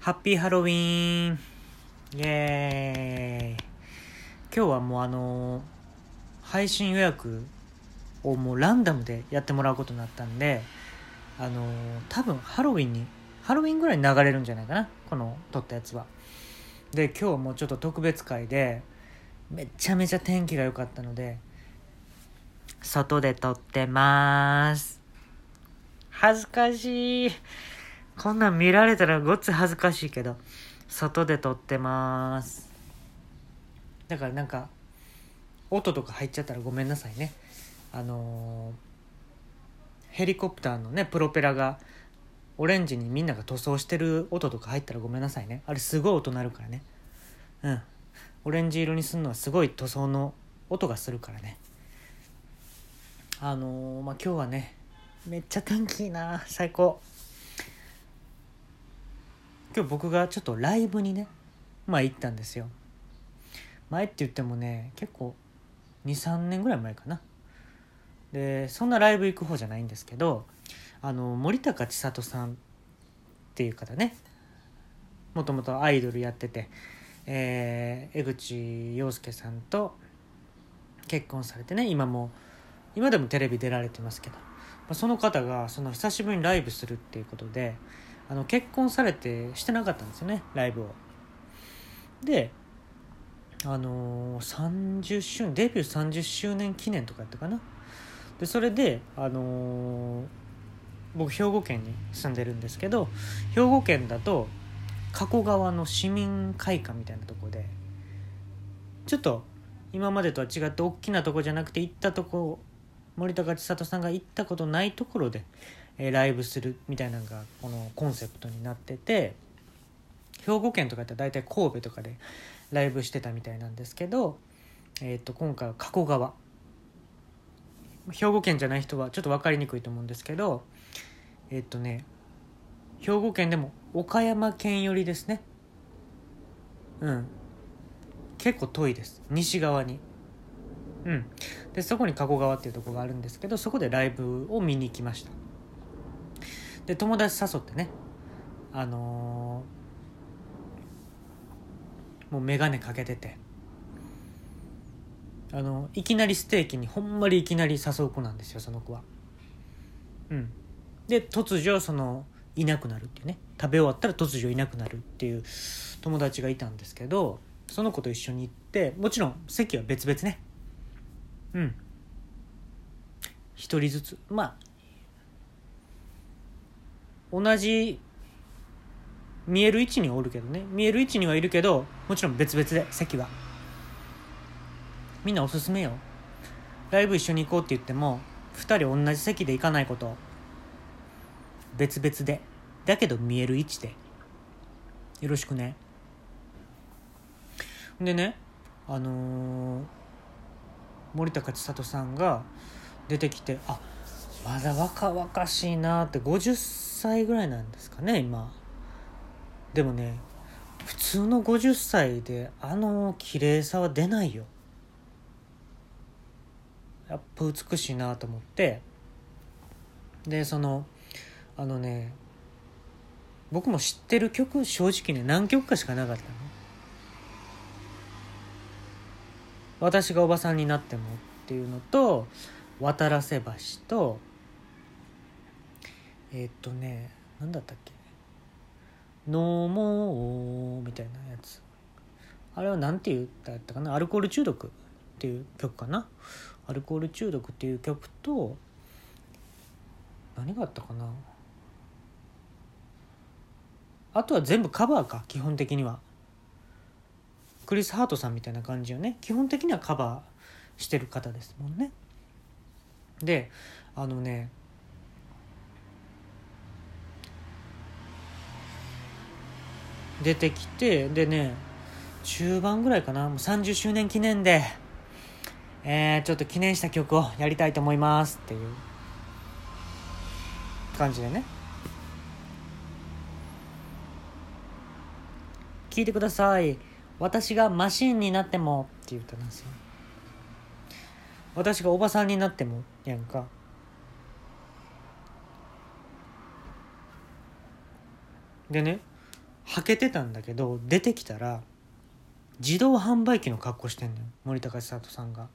ハッピーハロウィーンイエーイ今日はもうあの配信予約をもうランダムでやってもらうことになったんであの多分ハロウィンにハロウィンぐらいに流れるんじゃないかな？この撮ったやつは。で今日はもうちょっと特別会でめちゃめちゃ天気が良かったので外で撮ってます。恥ずかしい。こんなん見られたらごっつ恥ずかしいけど外で撮ってまーす。だからなんか音とか入っちゃったらごめんなさいね。あのーヘリコプターのねプロペラがオレンジにみんなが塗装してる音とか入ったらごめんなさいね。あれすごい音鳴るからね。うん。オレンジ色にするのはすごい塗装の音がするからね。あのーまあ今日はねめっちゃ天気いいな。最高。今日僕がちょっとライブにねまあ行ったんですよ。前って言ってもね結構23年ぐらい前かな。でそんなライブ行く方じゃないんですけどあの森高千里さんっていう方ね。もともとアイドルやってて、えー江口洋介さんと結婚されてね今も今でもテレビ出られてますけど、まあ、その方がその久しぶりにライブするっていうことであの結婚されてしてなかったんですよねライブを。であのー30周年デビュー30周年記念とかやったかなでそれであのー僕兵庫県に住んでるんですけど兵庫県だと加古川の市民会館みたいなとこでちょっと今までとは違って大きなとこじゃなくて行ったとこ森高千里さんが行ったことないところで、えライブするみたいなのがこのコンセプトになってて兵庫県とかって大体神戸とかでライブしてたみたいなんですけど、えー、と今回は加古川。兵庫県じゃない人はちょっと分かりにくいと思うんですけどえっ、とね兵庫県でも岡山県寄りですね。うん。結構遠いです。西側に。うん。でそこに加古川っていうとこがあるんですけどそこでライブを見に行きました。で友達誘ってね。あのーもう眼鏡かけてて。あのいきなりステーキにほんまにいきなり誘う子なんですよその子は。うん。で突如そのいなくなるっていうね。食べ終わったら突如いなくなるっていう友達がいたんですけどその子と一緒に行ってもちろん席は別々ね。うん。一人ずつ。まあ同じ見える位置にはおるけどね。見える位置にはいるけどもちろん別々で席は。みんなおすすめよ。ライブ一緒に行こうって言っても2人同じ席で行かないこと。別々で。だけど見える位置で。よろしくね。でねあのー森高千里さんが出てきてあっまだ若々しいなって50歳ぐらいなんですかね今。でもね普通の50歳であの綺麗さは出ないよ。やっぱ美しいなと思って。でそのあのね僕も知ってる曲正直ね何曲かしかなかったの。私がおばさんになってもっていうのと渡らせ橋とえーっとね何だったっけ？飲もうみたいなやつ。あれは何て言ったやったかな？アルコール中毒っていう曲かな？アルコール中毒っていう曲と何があったかな？あとは全部カバーか基本的には。クリス・ハートさんみたいな感じよね。基本的にはカバーしてる方ですもんね。であのね出てきてでね中盤ぐらいかなもう30周年記念でえー、ちょっと記念した曲をやりたいと思いますっていう感じでね。聞いてください。私がマシンになってもっていう歌なんですよ。私がおばさんになってもやんか。でねはけてたんだけど出てきたら自動販売機の格好してんのよ森高千里さんが。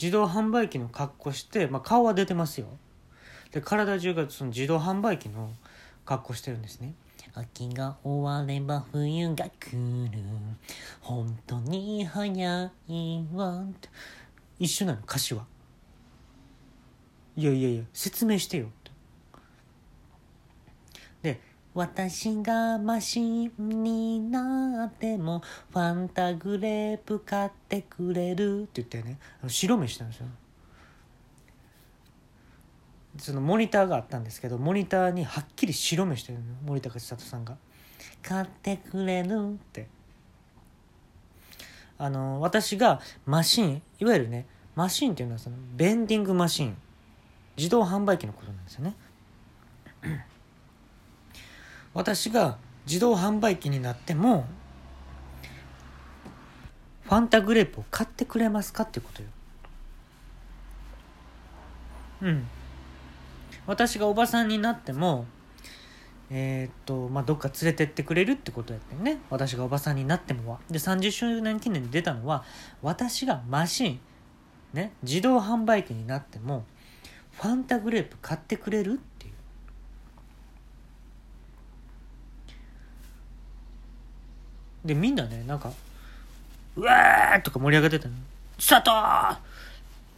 自動販売機の格好して、まあ、顔は出てますよ。で体中がその自動販売機の格好してるんですね。秋が終われば冬が来る。本当に早いわ。一緒なの歌詞は。いやいやいや説明してよで私がマシンになってもファンタグレープ買ってくれるって言ってね白目したんですよ。そのモニターがあったんですけどモニターにはっきり白目してるの森高千里さんが「買ってくれる」って。あの私がマシンいわゆるねマシンっていうのはそのベンディングマシン。自動販売機のことなんですよね私が自動販売機になってもファンタグレープを買ってくれますかっていうことよ。うん。私がおばさんになってもえー、っとまあどっか連れてってくれるってことやってね。私がおばさんになってもは。で30周年記念に出たのは私がマシンね自動販売機になってもファンタグレープ買ってくれるっていうでみんなねなんか「うわー!」とか盛り上がってたの「千里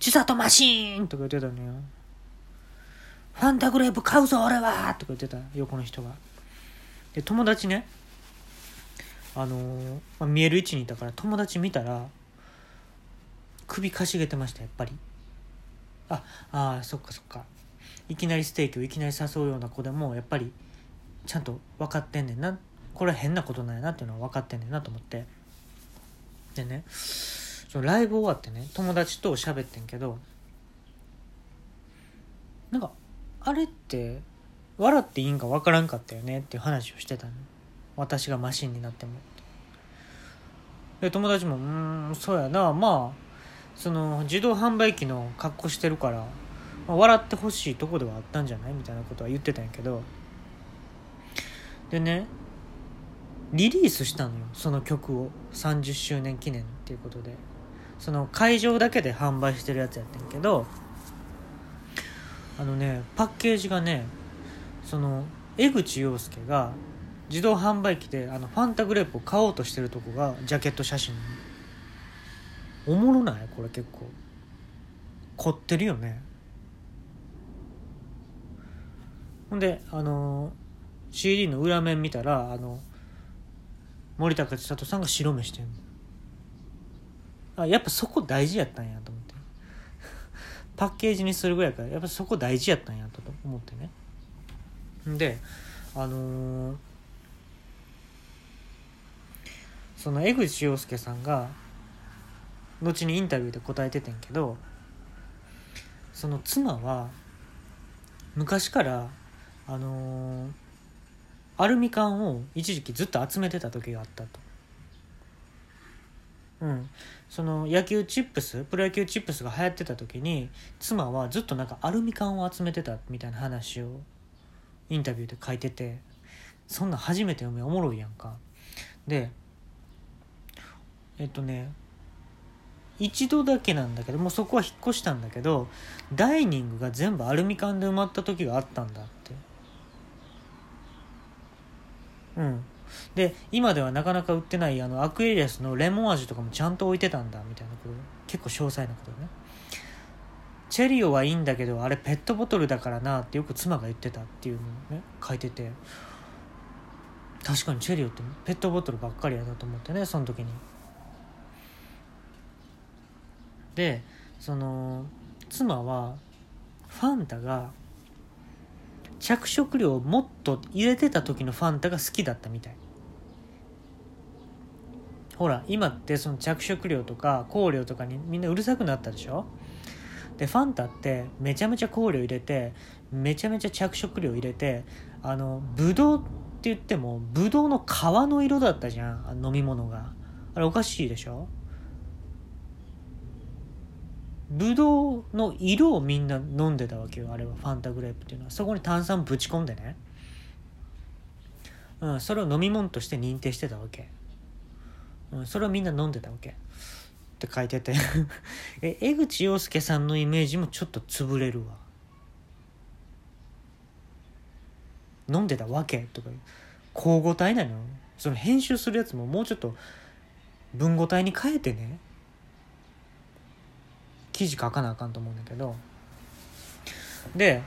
千里マシーン!」とか言ってたのよファンタグレープ買うぞ俺は！とか言ってた横の人が。で友達ねあのー、まあ、見える位置にいたから友達見たら首かしげてましたやっぱり。ああそっかそっか。いきなりステーキをいきなり誘うような子でもやっぱりちゃんと分かってんねんなこれ変なことなんやなっていうのは分かってんねんなと思って。でねそのライブ終わってね友達と喋ってんけどなんかあれって笑っていいんか分からんかったよねっていう話をしてたの。私がマシンになっても。で友達も「うんそうやな。まあその自動販売機の格好してるから、まあ、笑ってほしいとこではあったんじゃないみたいなことは言ってたんやけど。でねリリースしたのよその曲を。30周年記念っていうことで。その会場だけで販売してるやつやってんけどあのねパッケージがねその江口洋介が自動販売機であのファンタグレープを買おうとしてるとこがジャケット写真おもろない？これ結構。凝ってるよね。ほんであの CD の裏面見たらあの森高千里さんが白目してんのあやっぱそこ大事やったんやと思って。パッケージにするぐらいからやっぱそこ大事やったんやと思ってね。であのー、その江口洋介さんが後にインタビューで答えててんけどその妻は昔からあのー、アルミ缶を一時期ずっと集めてた時があったと。うん、その野球チップスプロ野球チップスが流行ってた時に妻はずっとなんかアルミ缶を集めてたみたいな話をインタビューで書いててそんな初めて読めおもろいやんか。でえっとね一度だけなんだけどもうそこは引っ越したんだけどダイニングが全部アルミ缶で埋まった時があったんだってうん。で今ではなかなか売ってないあのアクエリアスのレモン味とかもちゃんと置いてたんだみたいなこと。結構詳細なことね。チェリオはいいんだけどあれペットボトルだからなってよく妻が言ってたっていうのをね書いてて。確かにチェリオってペットボトルばっかりやだと思ってねその時に。でその妻はファンタが着色料をもっと入れてた時のファンタが好きだったみたい。ほら今ってその着色料とか香料とかにみんなうるさくなったでしょ？でファンタってめちゃめちゃ香料入れてめちゃめちゃ着色料入れてあのブドウって言ってもブドウの皮の色だったじゃん飲み物が。あれおかしいでしょ？ブドウの色をみんな飲んでたわけよあれは。ファンタグレープっていうのは。そこに炭酸ぶち込んでね、うん、それを飲み物として認定してたわけ、うん、それをみんな飲んでたわけ。って書いてて。え江口洋介さんのイメージもちょっと潰れるわ。飲んでたわけ。とか交互体なのその編集するやつももうちょっと文語体に変えてね。記事書かなあかんと思うんだけど。で、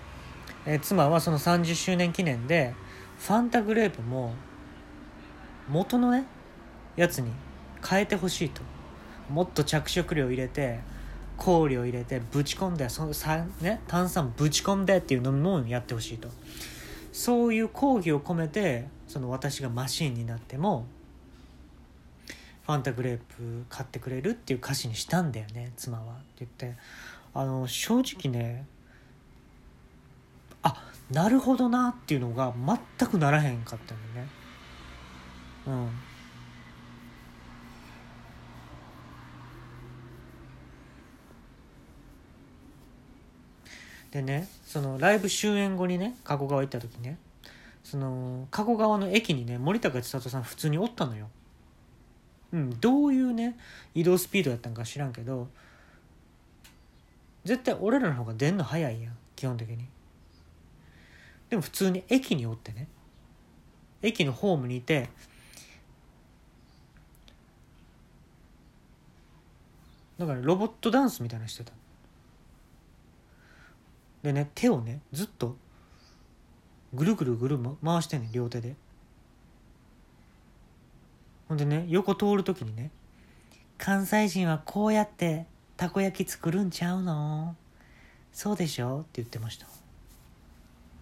え妻はその30周年記念でファンタグレープも元のねやつに変えてほしいと。もっと着色料入れて香料入れてぶち込んでそのさ、ね、炭酸ぶち込んでっていう飲み物をやってほしいと。そういう抗議を込めてその私がマシンになってもファンタグレープ買ってくれるっていう歌詞にしたんだよね妻はって言って。あの正直ねあなるほどなっていうのが全くならへんかったんだよね。うん。でねそのライブ終演後にね加古川行った時ねその加古川の駅にね森高千里さん普通におったのよ。うん、どういうね移動スピードやったんか知らんけど絶対俺らの方が出んの早いやん基本的に。でも普通に駅におってね駅のホームにいてだからロボットダンスみたいなのしてたでね手をねずっとぐるぐるぐる回してんね両手でほんでね横通る時にね「関西人はこうやってたこ焼き作るんちゃうの？そうでしょ?」って言ってました